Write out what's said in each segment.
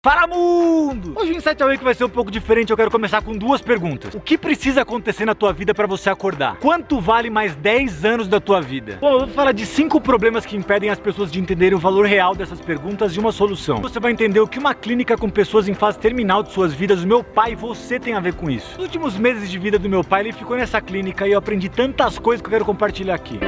Fala mundo! Hoje o Insight Awake vai ser um pouco diferente, eu quero começar com duas perguntas. O que precisa acontecer na tua vida para você acordar? Quanto vale mais 10 anos da tua vida? Bom, eu vou falar de cinco problemas que impedem as pessoas de entenderem o valor real dessas perguntas e uma solução. Você vai entender o que uma clínica com pessoas em fase terminal de suas vidas, o meu pai e você tem a ver com isso. Nos últimos meses de vida do meu pai, ele ficou nessa clínica e eu aprendi tantas coisas que eu quero compartilhar aqui.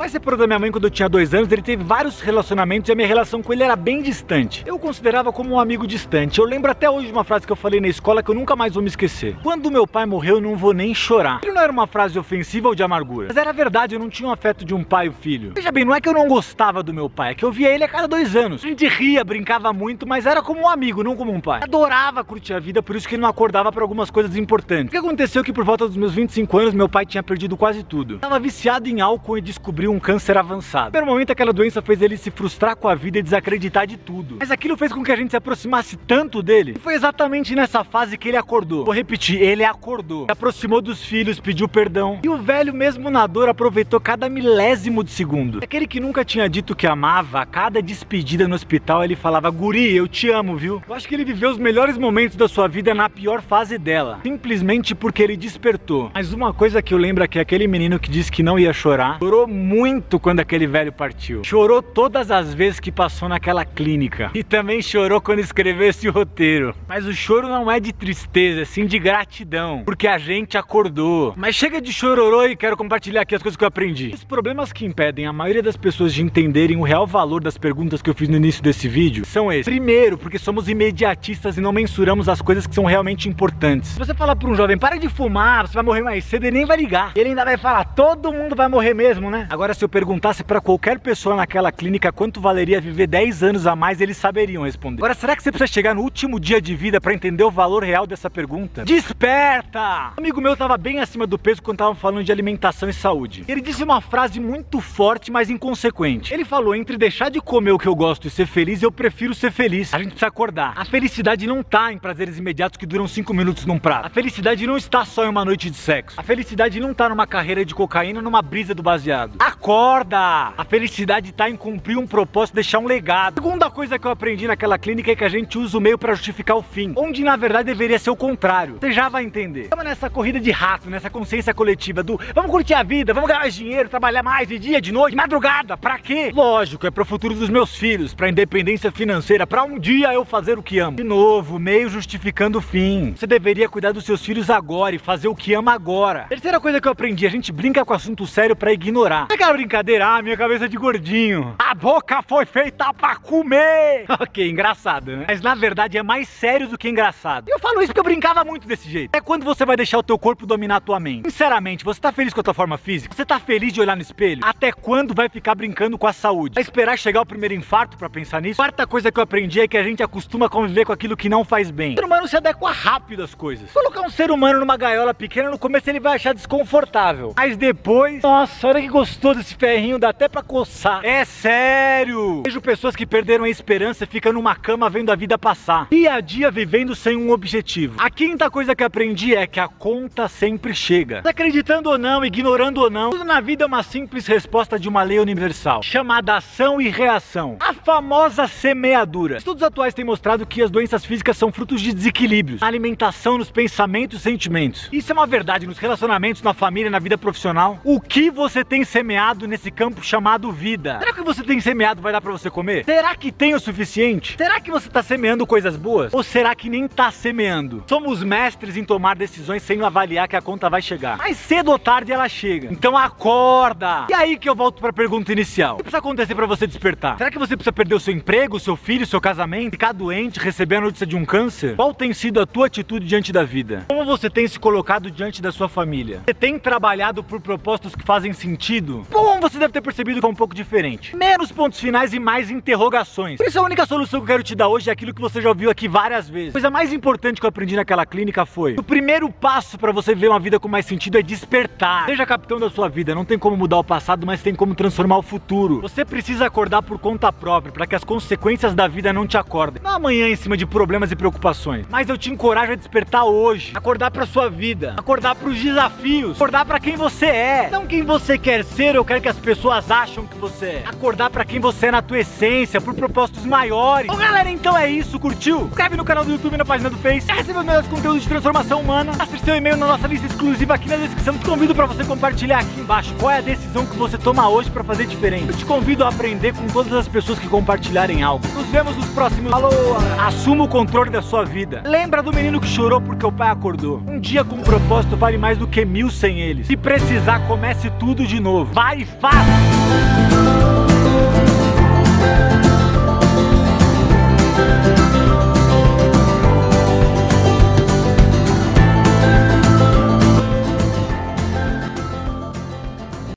Pai separou da minha mãe quando eu tinha dois anos, ele teve vários relacionamentos e a minha relação com ele era bem distante. Eu o considerava como um amigo distante. Eu lembro até hoje de uma frase que eu falei na escola que eu nunca mais vou me esquecer. Quando meu pai morreu, eu não vou nem chorar. Ele não era uma frase ofensiva ou de amargura, mas era verdade, eu não tinha o afeto de um pai e filho. Veja bem, não é que eu não gostava do meu pai, é que eu via ele a cada dois anos. A gente ria, brincava muito, mas era como um amigo, não como um pai. Adorava curtir a vida, por isso que ele não acordava para algumas coisas importantes. O que aconteceu é que por volta dos meus 25 anos, meu pai tinha perdido quase tudo. Tava viciado em álcool e descobriu um câncer avançado. Primeiro momento, aquela doença fez ele se frustrar com a vida e desacreditar de tudo. Mas aquilo fez com que a gente se aproximasse tanto dele. E foi exatamente nessa fase que ele acordou. Vou repetir, ele acordou. Se aproximou dos filhos, pediu perdão. E o velho, mesmo na dor, aproveitou cada milésimo de segundo. Aquele que nunca tinha dito que amava, a cada despedida no hospital, ele falava: Guri, eu te amo, viu? Eu acho que ele viveu os melhores momentos da sua vida na pior fase dela. Simplesmente porque ele despertou. Mas uma coisa que eu lembro é que aquele menino que disse que não ia chorar, chorou muito quando aquele velho partiu. Chorou todas as vezes que passou naquela clínica. E também chorou quando escreveu esse roteiro. Mas o choro não é de tristeza, sim de gratidão. Porque a gente acordou. Mas chega de chororô e quero compartilhar aqui as coisas que eu aprendi. Os problemas que impedem a maioria das pessoas de entenderem o real valor das perguntas que eu fiz no início desse vídeo são esses. Primeiro, porque somos imediatistas e não mensuramos as coisas que são realmente importantes. Se você falar para um jovem, para de fumar, você vai morrer mais cedo, ele nem vai ligar. Ele ainda vai falar, todo mundo vai morrer mesmo, né? Agora, se eu perguntasse para qualquer pessoa naquela clínica quanto valeria viver 10 anos a mais, eles saberiam responder. Agora, será que você precisa chegar no último dia de vida para entender o valor real dessa pergunta? Desperta! Um amigo meu estava bem acima do peso quando estavam falando de alimentação e saúde. Ele disse uma frase muito forte, mas inconsequente. Ele falou: entre deixar de comer o que eu gosto e ser feliz, eu prefiro ser feliz. A gente precisa acordar. A felicidade não tá em prazeres imediatos que duram 5 minutos num prato. A felicidade não está só em uma noite de sexo. A felicidade não tá numa carreira de cocaína, numa brisa do baseado. Acorda! A felicidade tá em cumprir um propósito, deixar um legado. A segunda coisa que eu aprendi naquela clínica é que a gente usa o meio para justificar o fim, onde na verdade deveria ser o contrário. Você já vai entender. Estamos nessa corrida de rato, nessa consciência coletiva do vamos curtir a vida, vamos ganhar mais dinheiro, trabalhar mais de dia, de noite, de madrugada. Pra quê? Lógico, é pro futuro dos meus filhos, pra independência financeira, pra um dia eu fazer o que amo. De novo, meio justificando o fim. Você deveria cuidar dos seus filhos agora e fazer o que ama agora. Terceira coisa que eu aprendi, a gente brinca com assunto sério pra ignorar. É aquela brincadeira, ah, minha cabeça de gordinho. A boca foi feita pra comer. ok, engraçado, né? Mas na verdade é mais sério do que engraçado. E eu falo isso porque eu brincava muito desse jeito. É quando você vai deixar o teu corpo dominar a tua mente. Sinceramente, você tá feliz com a tua forma física? Você tá feliz de olhar no espelho? Até quando vai ficar brincando com a saúde? Vai esperar chegar o primeiro infarto para pensar nisso? Quarta coisa que eu aprendi é que a gente acostuma a conviver com aquilo que não faz bem. O ser humano se adequa rápido às coisas. Colocar um ser humano numa gaiola pequena no começo ele vai achar desconfortável. Mas depois, nossa, olha que gostoso esse ferrinho, dá até pra coçar. É sério! Vejo pessoas que perderam a esperança e ficam numa cama vendo a vida passar. Dia a dia vivendo sem um objetivo. A quinta coisa que aprendi é que a conta sempre chega. Acreditando ou não, ignorando ou não, tudo na vida é uma simples resposta de uma lei universal, chamada ação e reação. A famosa semeadura. Estudos atuais têm mostrado que as doenças físicas são frutos de desequilíbrios na alimentação, nos pensamentos e sentimentos. Isso é uma verdade nos relacionamentos, na família, na vida profissional. O que você tem semeado nesse campo chamado vida? Será que você tem semeado vai dar para você comer? Será que tem o suficiente? Será que você está semeando coisas boas? Ou será que nem está semeando? Somos mestres em tomar decisões sem avaliar que a conta vai chegar. Mais cedo ou tarde ela chega. Então acorda! E aí que eu volto para a pergunta inicial. O que precisa acontecer para você despertar? Será que você precisa perder o seu emprego, o seu filho, o seu casamento, ficar doente, receber a notícia de um câncer? Qual tem sido a tua atitude diante da vida? Como você tem se colocado diante da sua família? Você tem trabalhado por propósitos que fazem sentido? Bom, você deve ter percebido que é um pouco diferente. Menos pontos finais e mais interrogações. Por isso a única solução que eu quero te dar hoje é aquilo que você já ouviu aqui várias vezes. A coisa mais importante que eu aprendi naquela clínica foi: o primeiro passo para você ver uma vida com mais sentido é despertar. Seja capitão da sua vida, não tem como mudar o passado, mas tem como transformar o futuro. Você precisa acordar por conta própria para que as consequências da vida não te acordem. Não amanhã em cima de problemas e preocupações, mas eu te encorajo a despertar hoje, acordar para sua vida, acordar para os desafios, acordar para quem você é, não quem você quer ser ou quer que as pessoas acham que você é. Acordar para quem você é na tua essência, por propósitos maiores. Bom, galera, então é isso, curtiu? Inscreve no canal do YouTube e na página do Face. Quer receber melhores conteúdos de transformação humana? Faça seu e-mail na nossa lista exclusiva aqui na descrição. Te convido para você compartilhar aqui embaixo qual é a decisão que você toma hoje para fazer diferente. Eu te convido a aprender com todas as pessoas que compartilharem algo. Nos vemos nos próximos. Falou! Assuma o controle da sua vida. Lembra do menino que chorou porque o pai acordou. Um dia com um propósito vale mais do que mil sem eles. Se precisar, comece tudo de novo. Vai faça!